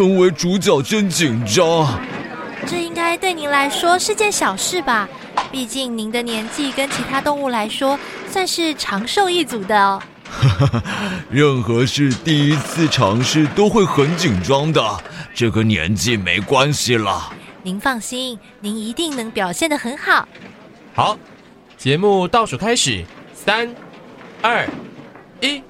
成为主角真紧张，这应该对您来说是件小事吧？毕竟您的年纪跟其他动物来说，算是长寿一族的哦。任何事第一次尝试都会很紧张的，这个年纪没关系了。您放心，您一定能表现得很好。好，节目倒数开始，三、二、一。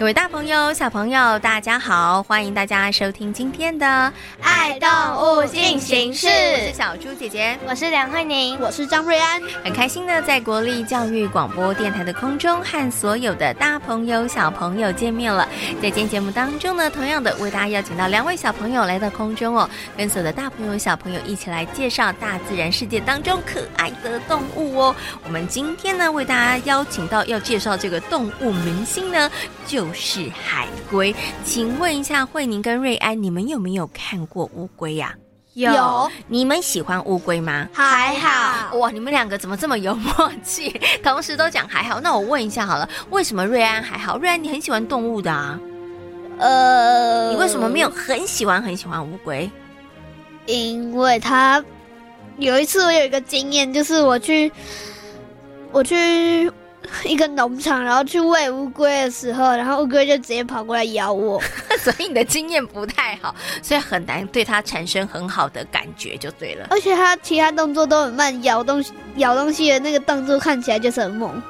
各位大朋友、小朋友，大家好！欢迎大家收听今天的《爱动物进行式》。我是小猪姐姐，我是梁慧宁，我是张瑞安。很开心呢，在国立教育广播电台的空中和所有的大朋友、小朋友见面了。在今天节目当中呢，同样的为大家邀请到两位小朋友来到空中哦，跟所有的大朋友、小朋友一起来介绍大自然世界当中可爱的动物哦。我们今天呢，为大家邀请到要介绍这个动物明星呢，就。是海龟，请问一下慧宁跟瑞安，你们有没有看过乌龟呀？有，你们喜欢乌龟吗？还好。哇，你们两个怎么这么有默契，同时都讲还好？那我问一下好了，为什么瑞安还好？瑞安，你很喜欢动物的啊？呃，你为什么没有很喜欢很喜欢乌龟？因为他有一次我有一个经验，就是我去，我去。一个农场，然后去喂乌龟的时候，然后乌龟就直接跑过来咬我，所以你的经验不太好，所以很难对它产生很好的感觉，就对了。而且它其他动作都很慢，咬东西、咬东西的那个动作看起来就是很猛。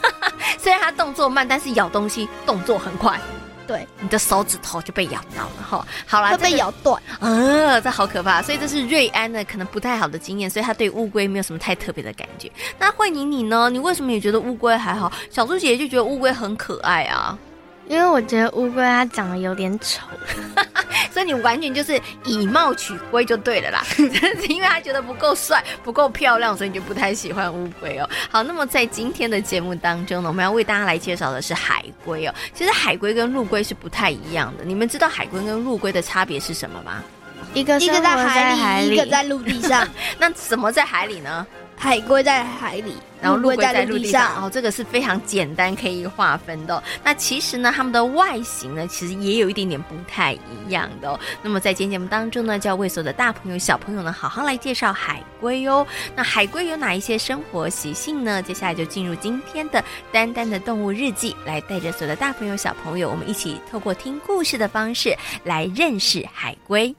虽然它动作慢，但是咬东西动作很快。对，你的手指头就被咬到了哈。好啦，会被咬断。呃，这好可怕。所以这是瑞安的可能不太好的经验，所以他对乌龟没有什么太特别的感觉。那慧宁你呢？你为什么也觉得乌龟还好？小猪姐姐就觉得乌龟很可爱啊。因为我觉得乌龟它长得有点丑，所以你完全就是以貌取龟就对了啦。是因为他觉得不够帅、不够漂亮，所以你就不太喜欢乌龟哦。好，那么在今天的节目当中呢，我们要为大家来介绍的是海龟哦。其实海龟跟陆龟是不太一样的。你们知道海龟跟陆龟的差别是什么吗？一个一个在海里，一个在陆地上。那什么在海里呢？海龟在海里，然后陆龟在陆地上。哦、这个是非常简单可以划分的、哦。那其实呢，它们的外形呢，其实也有一点点不太一样的哦。那么在今天节目当中呢，就要为所有的大朋友、小朋友呢，好好来介绍海龟哦。那海龟有哪一些生活习性呢？接下来就进入今天的丹丹的动物日记，来带着所有的大朋友、小朋友，我们一起透过听故事的方式来认识海龟。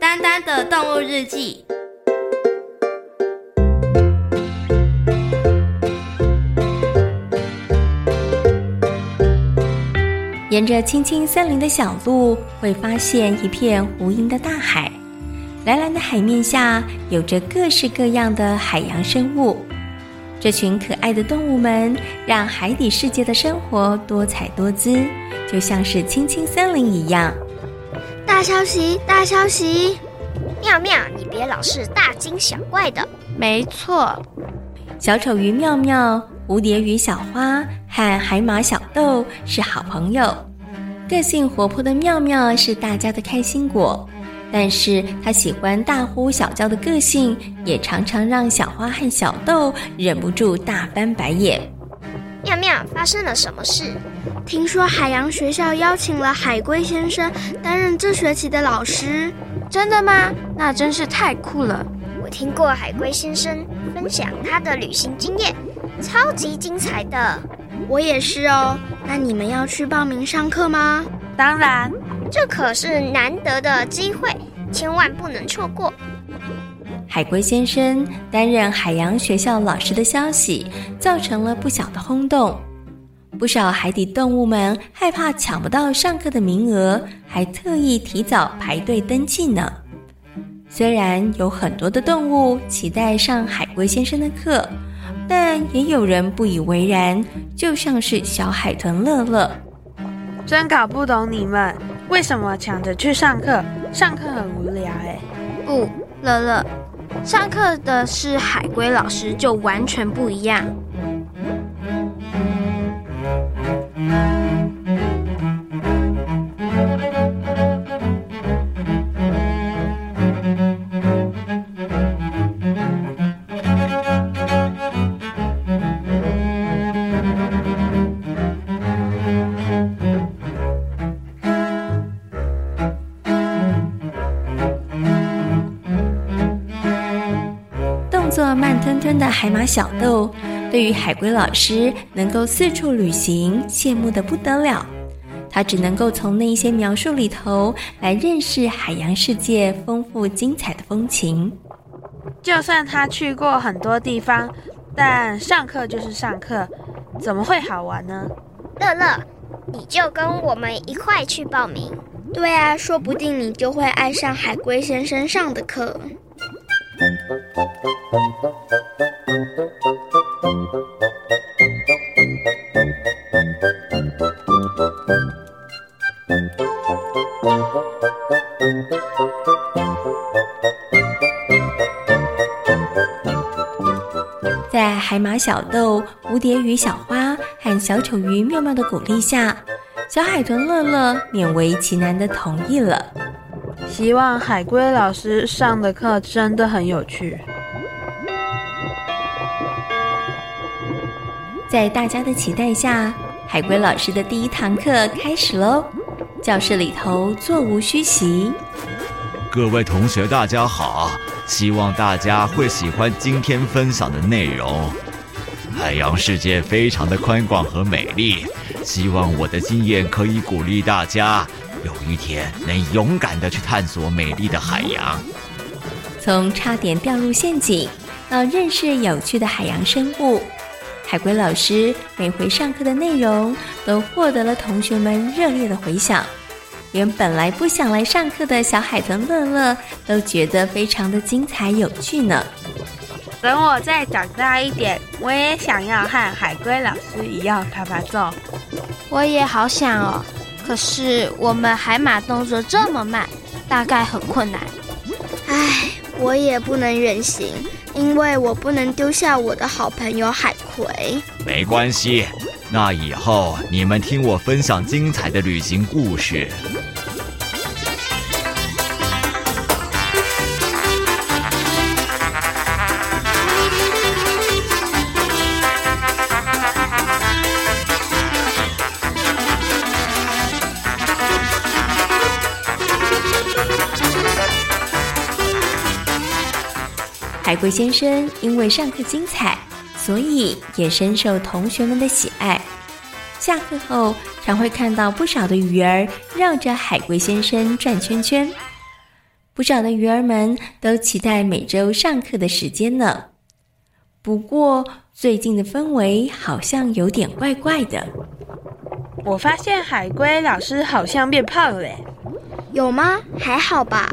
丹丹的动物日记。沿着青青森林的小路，会发现一片无垠的大海。蓝蓝的海面下，有着各式各样的海洋生物。这群可爱的动物们，让海底世界的生活多彩多姿，就像是青青森林一样。大消息！大消息！妙妙，你别老是大惊小怪的。没错，小丑鱼妙妙。蝴蝶与小花和海马小豆是好朋友，个性活泼的妙妙是大家的开心果，但是她喜欢大呼小叫的个性，也常常让小花和小豆忍不住大翻白眼。妙妙，发生了什么事？听说海洋学校邀请了海龟先生担任这学期的老师，真的吗？那真是太酷了！我听过海龟先生分享他的旅行经验。超级精彩的，我也是哦。那你们要去报名上课吗？当然，这可是难得的机会，千万不能错过。海龟先生担任海洋学校老师的消息造成了不小的轰动，不少海底动物们害怕抢不到上课的名额，还特意提早排队登记呢。虽然有很多的动物期待上海龟先生的课，但也有人不以为然，就像是小海豚乐乐。真搞不懂你们为什么抢着去上课，上课很无聊哎。不，乐乐，上课的是海龟老师，就完全不一样。海马小豆对于海龟老师能够四处旅行羡慕的不得了，他只能够从那一些描述里头来认识海洋世界丰富精彩的风情。就算他去过很多地方，但上课就是上课，怎么会好玩呢？乐乐，你就跟我们一块去报名。对啊，说不定你就会爱上海龟先生上的课。在海马小豆、蝴蝶鱼小花和小丑鱼妙妙的鼓励下，小海豚乐乐勉为其难的同意了。希望海龟老师上的课真的很有趣。在大家的期待下，海龟老师的第一堂课开始喽。教室里头座无虚席。各位同学，大家好，希望大家会喜欢今天分享的内容。海洋世界非常的宽广和美丽，希望我的经验可以鼓励大家。有一天能勇敢的去探索美丽的海洋，从差点掉入陷阱到认识有趣的海洋生物，海龟老师每回上课的内容都获得了同学们热烈的回响，连本来不想来上课的小海豚乐乐都觉得非常的精彩有趣呢。等我再长大一点，我也想要和海龟老师一样趴趴走。我也好想哦。可是我们海马动作这么慢，大概很困难。唉，我也不能远行，因为我不能丢下我的好朋友海葵。没关系，那以后你们听我分享精彩的旅行故事。龟先生因为上课精彩，所以也深受同学们的喜爱。下课后，常会看到不少的鱼儿绕着海龟先生转圈圈。不少的鱼儿们都期待每周上课的时间呢。不过，最近的氛围好像有点怪怪的。我发现海龟老师好像变胖了。有吗？还好吧。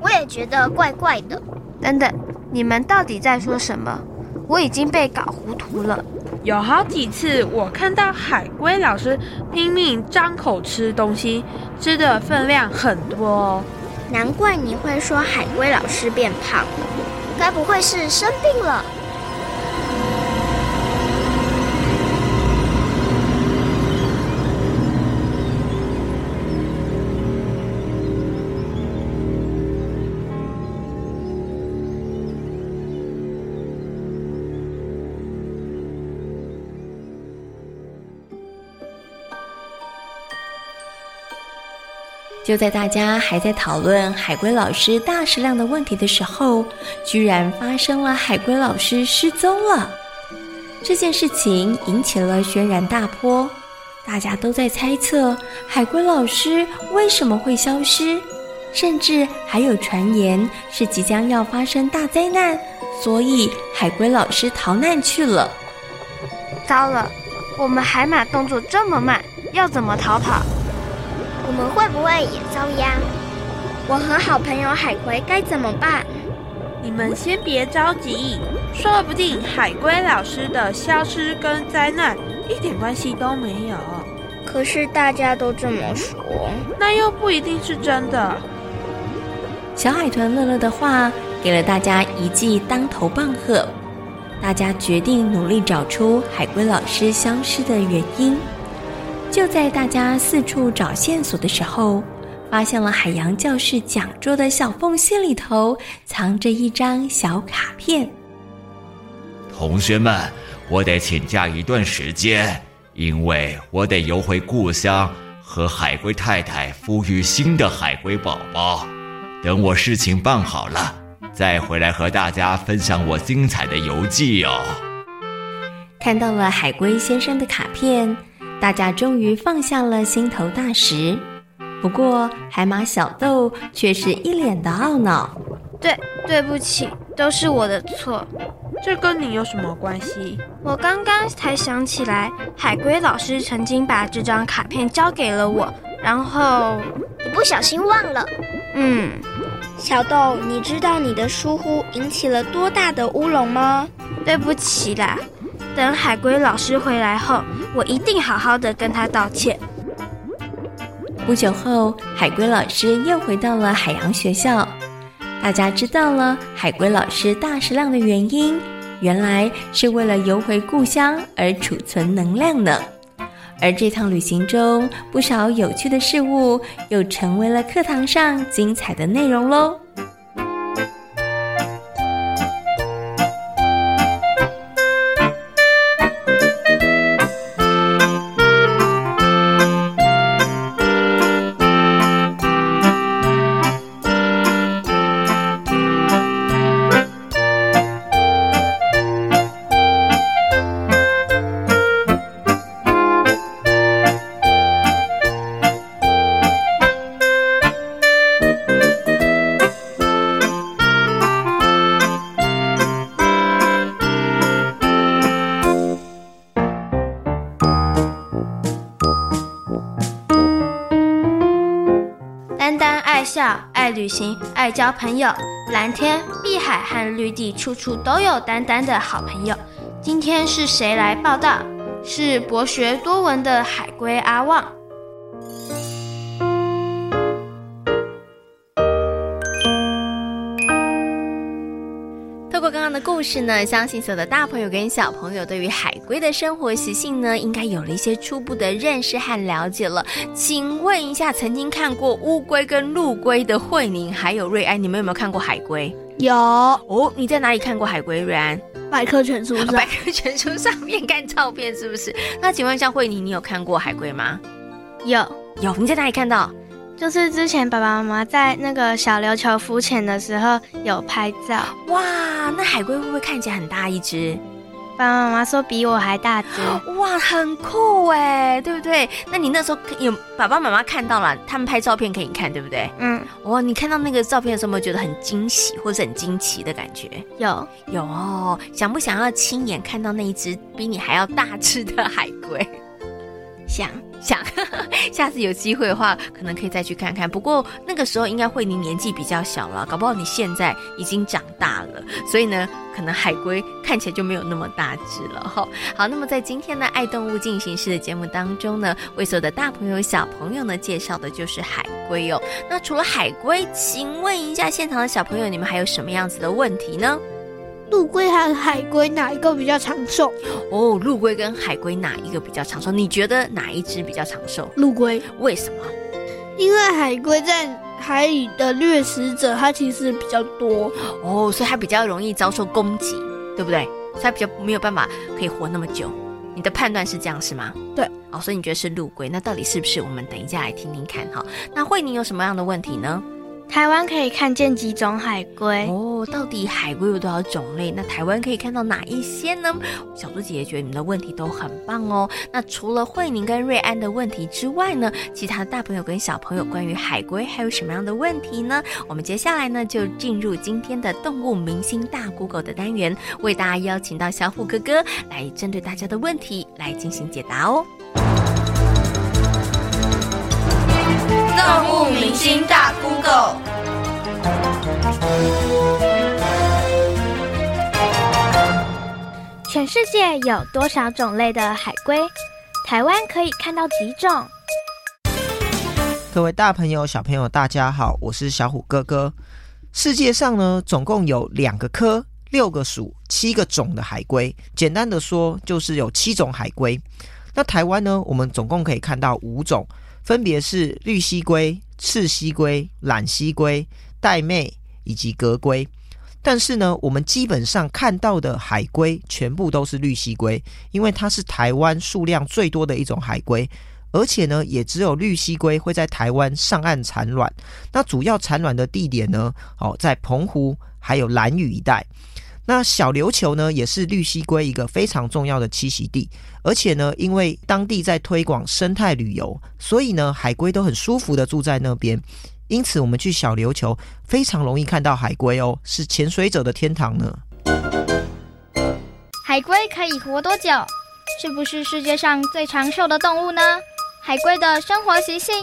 我也觉得怪怪的。等等。你们到底在说什么？我已经被搞糊涂了。有好几次我看到海龟老师拼命张口吃东西，吃的分量很多哦。难怪你会说海龟老师变胖了，该不会是生病了？就在大家还在讨论海龟老师大食量的问题的时候，居然发生了海龟老师失踪了。这件事情引起了轩然大波，大家都在猜测海龟老师为什么会消失，甚至还有传言是即将要发生大灾难，所以海龟老师逃难去了。糟了，我们海马动作这么慢，要怎么逃跑？我们会不会也遭殃？我和好朋友海葵该怎么办？你们先别着急，说不定海龟老师的消失跟灾难一点关系都没有。可是大家都这么说，那又不一定是真的。小海豚乐乐的话给了大家一记当头棒喝，大家决定努力找出海龟老师消失的原因。就在大家四处找线索的时候，发现了海洋教室讲桌的小缝隙里头藏着一张小卡片。同学们，我得请假一段时间，因为我得游回故乡，和海龟太太孵育新的海龟宝宝。等我事情办好了，再回来和大家分享我精彩的游记哦。看到了海龟先生的卡片，大家终于放下了心头大石。不过海马小豆却是一脸的懊恼。对，对不起，都是我的错。这跟你有什么关系？我刚刚才想起来，海龟老师曾经把这张卡片交给了我，然后你不小心忘了。嗯。小豆，你知道你的疏忽引起了多大的乌龙吗？对不起啦，等海龟老师回来后，我一定好好的跟他道歉。不久后，海龟老师又回到了海洋学校，大家知道了海龟老师大食量的原因，原来是为了游回故乡而储存能量呢。而这趟旅行中，不少有趣的事物又成为了课堂上精彩的内容喽。爱旅行，爱交朋友，蓝天、碧海和绿地，处处都有丹丹的好朋友。今天是谁来报道？是博学多闻的海龟阿旺。透过刚刚的故事呢，相信所有的大朋友跟小朋友对于海龟的生活习性呢，应该有了一些初步的认识和了解了。请问一下，曾经看过乌龟跟陆龟的慧宁还有瑞安，你们有没有看过海龟？有哦，你在哪里看过海龟？瑞安？百科全书上，百科全书上面看照片是不是？那请问一下慧宁，你有看过海龟吗？有有，你在哪里看到？就是之前爸爸妈妈在那个小琉球浮潜的时候有拍照。哇，那海龟会不会看起来很大一只？爸爸妈妈说比我还大只。哇，很酷哎，对不对？那你那时候有爸爸妈妈看到了，他们拍照片给你看，对不对？嗯。哇，你看到那个照片的时候，有没有觉得很惊喜或者很惊奇的感觉？有有哦，想不想要亲眼看到那一只比你还要大只的海龟？想。想，下次有机会的话，可能可以再去看看。不过那个时候应该慧宁年纪比较小了，搞不好你现在已经长大了，所以呢，可能海龟看起来就没有那么大只了哈。好，那么在今天的爱动物进行式的节目当中呢，为所有的大朋友小朋友呢介绍的就是海龟哦。那除了海龟，请问一下现场的小朋友，你们还有什么样子的问题呢？陆龟和海龟哪一个比较长寿？哦，陆龟跟海龟哪一个比较长寿？你觉得哪一只比较长寿？陆龟。为什么？因为海龟在海里的掠食者，它其实比较多哦，所以它比较容易遭受攻击，对不对？所以它比较没有办法可以活那么久。你的判断是这样是吗？对。哦，所以你觉得是陆龟？那到底是不是？我们等一下来听听看哈。那慧宁有什么样的问题呢？台湾可以看见几种海龟哦？到底海龟有多少种类？那台湾可以看到哪一些呢？小猪姐姐觉得你们的问题都很棒哦。那除了慧宁跟瑞安的问题之外呢，其他大朋友跟小朋友关于海龟还有什么样的问题呢？我们接下来呢就进入今天的动物明星大 Google 的单元，为大家邀请到小虎哥哥来针对大家的问题来进行解答哦。动物明星大 Google。全世界有多少种类的海龟？台湾可以看到几种？各位大朋友、小朋友，大家好，我是小虎哥哥。世界上呢，总共有两个科、六个属、七个种的海龟。简单的说，就是有七种海龟。那台湾呢，我们总共可以看到五种。分别是绿蜥龟、赤蜥龟、榄蠵龟、玳瑁以及革龟，但是呢，我们基本上看到的海龟全部都是绿蜥龟，因为它是台湾数量最多的一种海龟，而且呢，也只有绿蜥龟会在台湾上岸产卵。那主要产卵的地点呢，哦，在澎湖还有兰屿一带。那小琉球呢，也是绿溪龟一个非常重要的栖息地，而且呢，因为当地在推广生态旅游，所以呢，海龟都很舒服的住在那边，因此我们去小琉球非常容易看到海龟哦，是潜水者的天堂呢。海龟可以活多久？是不是世界上最长寿的动物呢？海龟的生活习性？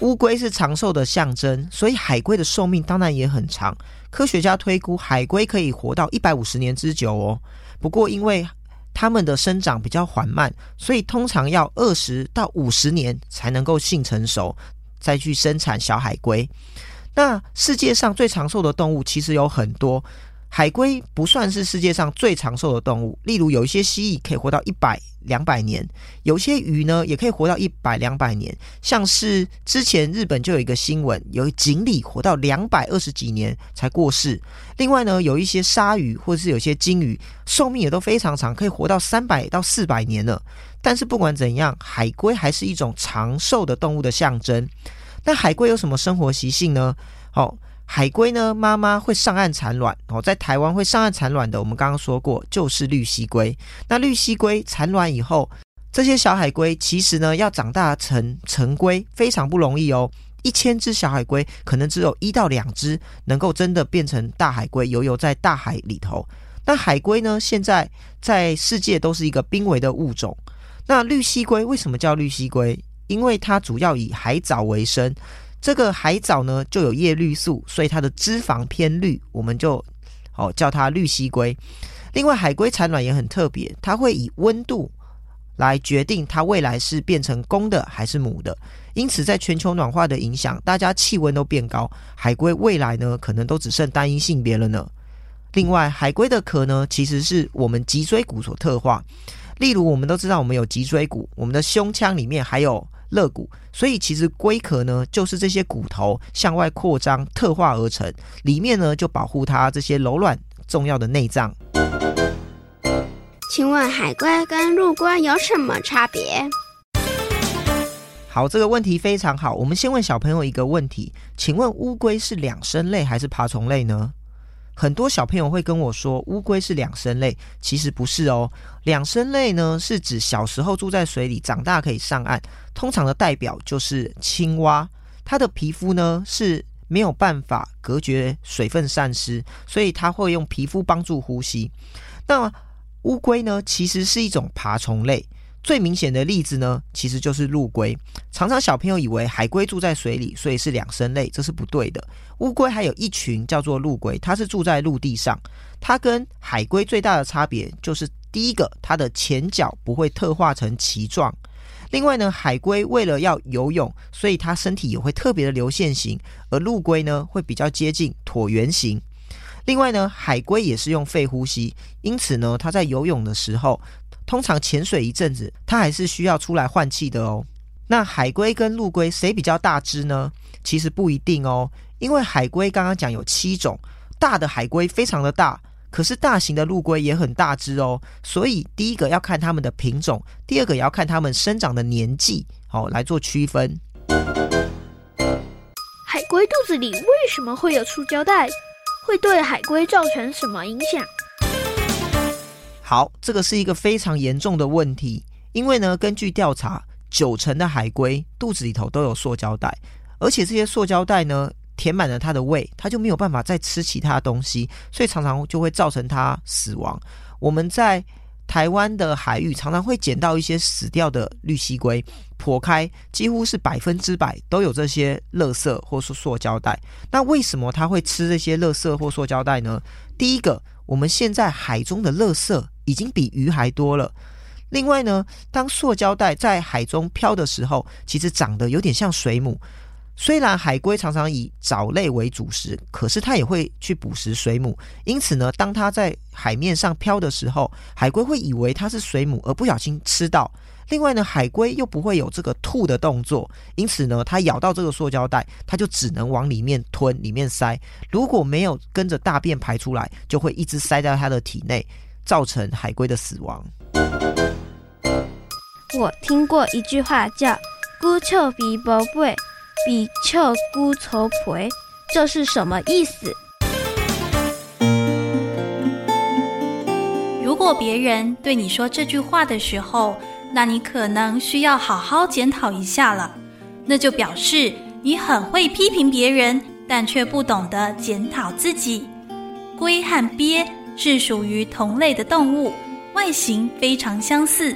乌龟是长寿的象征，所以海龟的寿命当然也很长。科学家推估，海龟可以活到一百五十年之久哦。不过，因为它们的生长比较缓慢，所以通常要二十到五十年才能够性成熟，再去生产小海龟。那世界上最长寿的动物其实有很多。海龟不算是世界上最长寿的动物，例如有一些蜥蜴可以活到一百、两百年，有些鱼呢也可以活到一百、两百年。像是之前日本就有一个新闻，有锦鲤活到两百二十几年才过世。另外呢，有一些鲨鱼或者是有些鲸鱼寿命也都非常长，可以活到三百到四百年了。但是不管怎样，海龟还是一种长寿的动物的象征。那海龟有什么生活习性呢？好、哦。海龟呢，妈妈会上岸产卵哦，在台湾会上岸产卵的，我们刚刚说过，就是绿蠵龟。那绿蠵龟产卵以后，这些小海龟其实呢，要长大成成龟非常不容易哦。一千只小海龟，可能只有一到两只能够真的变成大海龟，游游在大海里头。那海龟呢，现在在世界都是一个濒危的物种。那绿蠵龟为什么叫绿蠵龟？因为它主要以海藻为生。这个海藻呢，就有叶绿素，所以它的脂肪偏绿，我们就哦叫它绿蠵龟。另外，海龟产卵也很特别，它会以温度来决定它未来是变成公的还是母的。因此，在全球暖化的影响，大家气温都变高，海龟未来呢可能都只剩单一性别了呢。另外，海龟的壳呢，其实是我们脊椎骨所特化。例如，我们都知道我们有脊椎骨，我们的胸腔里面还有。肋骨，所以其实龟壳呢，就是这些骨头向外扩张特化而成，里面呢就保护它这些柔软重要的内脏。请问海龟跟陆龟有什么差别？好，这个问题非常好。我们先问小朋友一个问题，请问乌龟是两生类还是爬虫类呢？很多小朋友会跟我说，乌龟是两生类，其实不是哦。两生类呢，是指小时候住在水里，长大可以上岸。通常的代表就是青蛙，它的皮肤呢是没有办法隔绝水分散失，所以它会用皮肤帮助呼吸。那乌龟呢，其实是一种爬虫类。最明显的例子呢，其实就是陆龟。常常小朋友以为海龟住在水里，所以是两生类，这是不对的。乌龟还有一群叫做陆龟，它是住在陆地上。它跟海龟最大的差别就是，第一个，它的前脚不会特化成鳍状。另外呢，海龟为了要游泳，所以它身体也会特别的流线型，而陆龟呢，会比较接近椭圆形。另外呢，海龟也是用肺呼吸，因此呢，它在游泳的时候，通常潜水一阵子，它还是需要出来换气的哦。那海龟跟陆龟谁比较大只呢？其实不一定哦，因为海龟刚刚讲有七种，大的海龟非常的大，可是大型的陆龟也很大只哦。所以第一个要看它们的品种，第二个也要看它们生长的年纪，好来做区分。海龟肚子里为什么会有塑胶袋？会对海龟造成什么影响？好，这个是一个非常严重的问题，因为呢，根据调查，九成的海龟肚子里头都有塑胶袋，而且这些塑胶袋呢，填满了它的胃，它就没有办法再吃其他东西，所以常常就会造成它死亡。我们在台湾的海域常常会捡到一些死掉的绿蠵龟，剖开几乎是百分之百都有这些垃圾或是塑胶袋。那为什么它会吃这些垃圾或塑胶袋呢？第一个，我们现在海中的垃圾已经比鱼还多了。另外呢，当塑胶袋在海中飘的时候，其实长得有点像水母。虽然海龟常常以藻类为主食，可是它也会去捕食水母。因此呢，当它在海面上飘的时候，海龟会以为它是水母，而不小心吃到。另外呢，海龟又不会有这个吐的动作，因此呢，它咬到这个塑胶袋，它就只能往里面吞、里面塞。如果没有跟着大便排出来，就会一直塞在它的体内，造成海龟的死亡。我听过一句话叫“孤臭比宝贝”。比臭孤愁婆，这是什么意思？如果别人对你说这句话的时候，那你可能需要好好检讨一下了。那就表示你很会批评别人，但却不懂得检讨自己。龟和鳖是属于同类的动物，外形非常相似。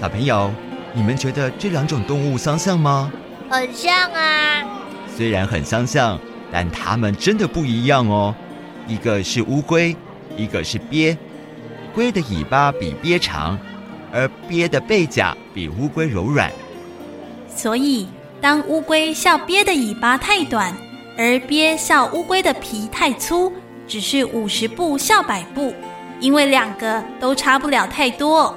小朋友，你们觉得这两种动物相像吗？很像啊，虽然很相像，但它们真的不一样哦。一个是乌龟，一个是鳖。龟的尾巴比鳖长，而鳖的背甲比乌龟柔软。所以，当乌龟笑鳖的尾巴太短，而鳖笑乌龟的皮太粗，只是五十步笑百步，因为两个都差不了太多。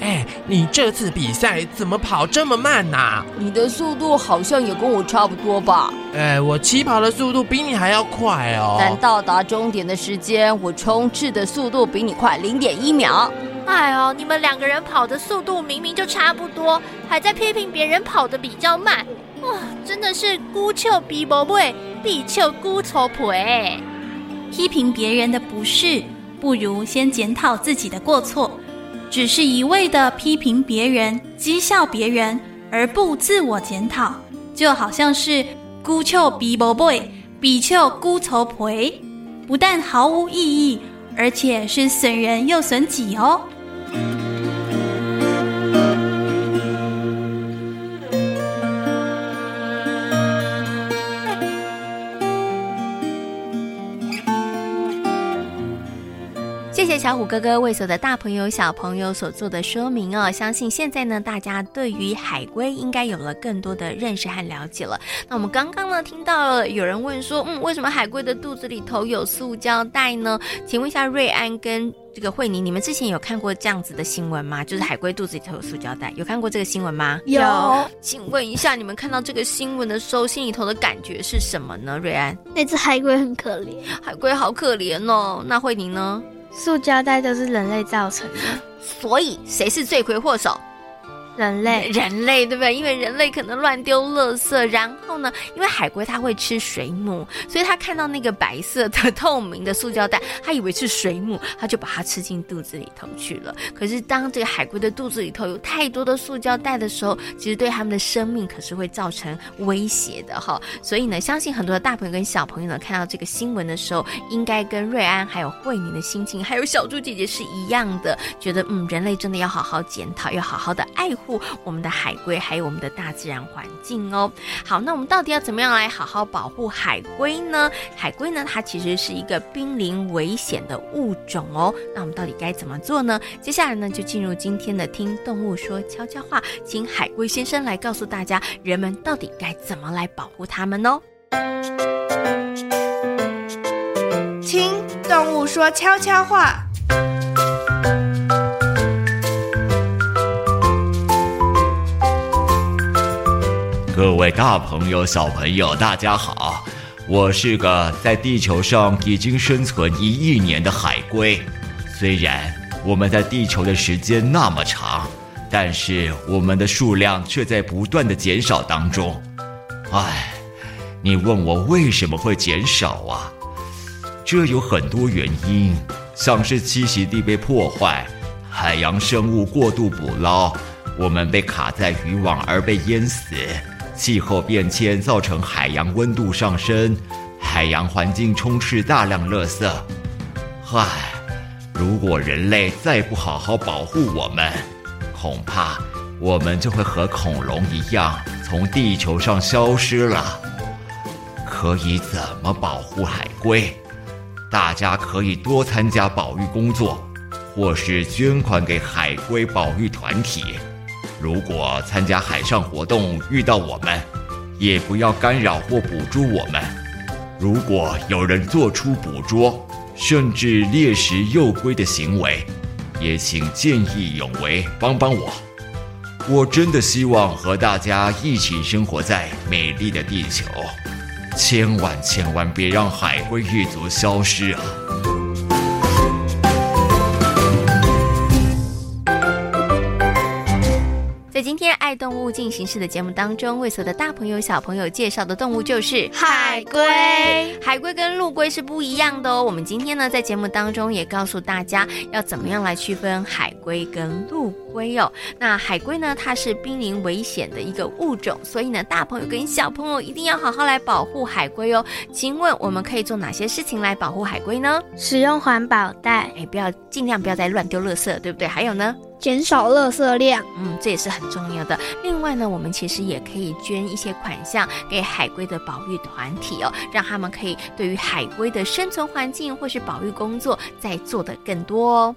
哎，你这次比赛怎么跑这么慢呐、啊？你的速度好像也跟我差不多吧？哎，我起跑的速度比你还要快哦。但到达终点的时间，我冲刺的速度比你快零点一秒。哎呦，你们两个人跑的速度明明就差不多，还在批评别人跑的比较慢。哇，真的是龟笑比宝贝，比笑菇愁婆。批评别人的不是，不如先检讨自己的过错。只是一味的批评别人、讥笑别人，而不自我检讨，就好像是龟笑比宝贝，比笑菇愁婆，不但毫无意义，而且是损人又损己哦。小虎哥哥为所有的大朋友小朋友所做的说明哦，相信现在呢，大家对于海龟应该有了更多的认识和了解了。那我们刚刚呢，听到了有人问说，嗯，为什么海龟的肚子里头有塑胶袋呢？请问一下瑞安跟这个慧宁，你们之前有看过这样子的新闻吗？就是海龟肚子里头有塑胶袋，有看过这个新闻吗？有。请问一下，你们看到这个新闻的时候，心里头的感觉是什么呢？瑞安，那只海龟很可怜，海龟好可怜哦。那慧宁呢？塑胶袋都是人类造成的，所以谁是罪魁祸首？人类，人类对不对？因为人类可能乱丢垃圾，然后呢，因为海龟它会吃水母，所以它看到那个白色的透明的塑胶袋，它以为是水母，它就把它吃进肚子里头去了。可是当这个海龟的肚子里头有太多的塑胶袋的时候，其实对它们的生命可是会造成威胁的哈。所以呢，相信很多的大朋友跟小朋友呢，看到这个新闻的时候，应该跟瑞安还有慧宁的心情，还有小猪姐姐是一样的，觉得嗯，人类真的要好好检讨，要好好的爱护。护我们的海龟，还有我们的大自然环境哦。好，那我们到底要怎么样来好好保护海龟呢？海龟呢，它其实是一个濒临危险的物种哦。那我们到底该怎么做呢？接下来呢，就进入今天的听动物说悄悄话，请海龟先生来告诉大家，人们到底该怎么来保护它们哦。听动物说悄悄话。各位大朋友、小朋友，大家好！我是个在地球上已经生存一亿年的海龟。虽然我们在地球的时间那么长，但是我们的数量却在不断的减少当中。唉，你问我为什么会减少啊？这有很多原因，像是栖息地被破坏，海洋生物过度捕捞，我们被卡在渔网而被淹死，气候变迁造成海洋温度上升，海洋环境充斥大量垃圾。唉，如果人类再不好好保护我们，恐怕我们就会和恐龙一样从地球上消失了。可以怎么保护海龟？大家可以多参加保育工作。或是捐款给海龟保育团体。如果参加海上活动遇到我们，也不要干扰或捕捉我们。如果有人做出捕捉甚至猎食幼龟的行为，也请见义勇为，帮帮我。我真的希望和大家一起生活在美丽的地球，千万千万别让海龟一族消失啊！物进行式的节目当中，为所有的大朋友小朋友介绍的动物就是海龟。海龟跟陆龟是不一样的哦。我们今天呢，在节目当中也告诉大家要怎么样来区分海龟跟陆龟哦。那海龟呢，它是濒临危险的一个物种，所以呢，大朋友跟小朋友一定要好好来保护海龟哦。请问我们可以做哪些事情来保护海龟呢？使用环保袋，哎，不要尽量不要再乱丢垃圾，对不对？还有呢？减少垃圾量，嗯，这也是很重要的。另外呢，我们其实也可以捐一些款项给海龟的保育团体哦，让他们可以对于海龟的生存环境或是保育工作再做得更多哦。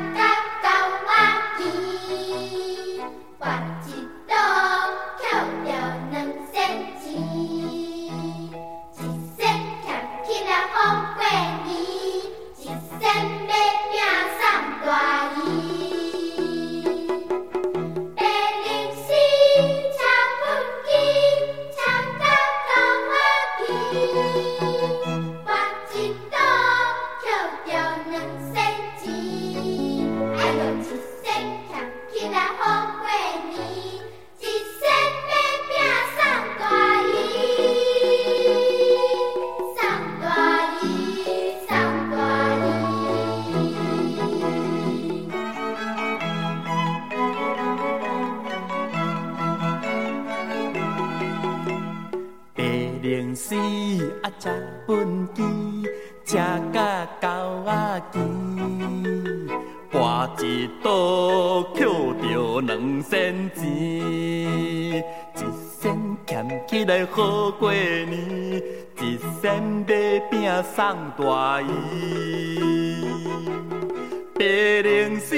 先买饼送大衣，白龙丝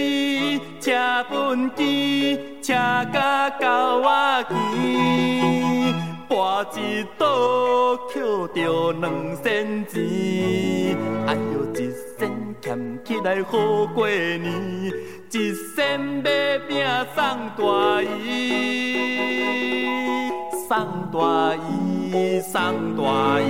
车畚箕，车甲狗仔牵，跋一倒捡着两仙钱。哎哟，一仙俭起来好过年，一仙买饼送大姨，送大衣，送大衣。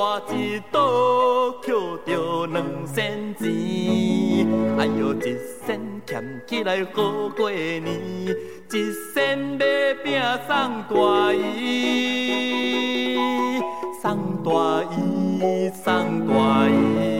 我一刀捡着两仙钱，哎哟一仙俭起来好过年，一仙买饼送大姨，送大姨，送大姨。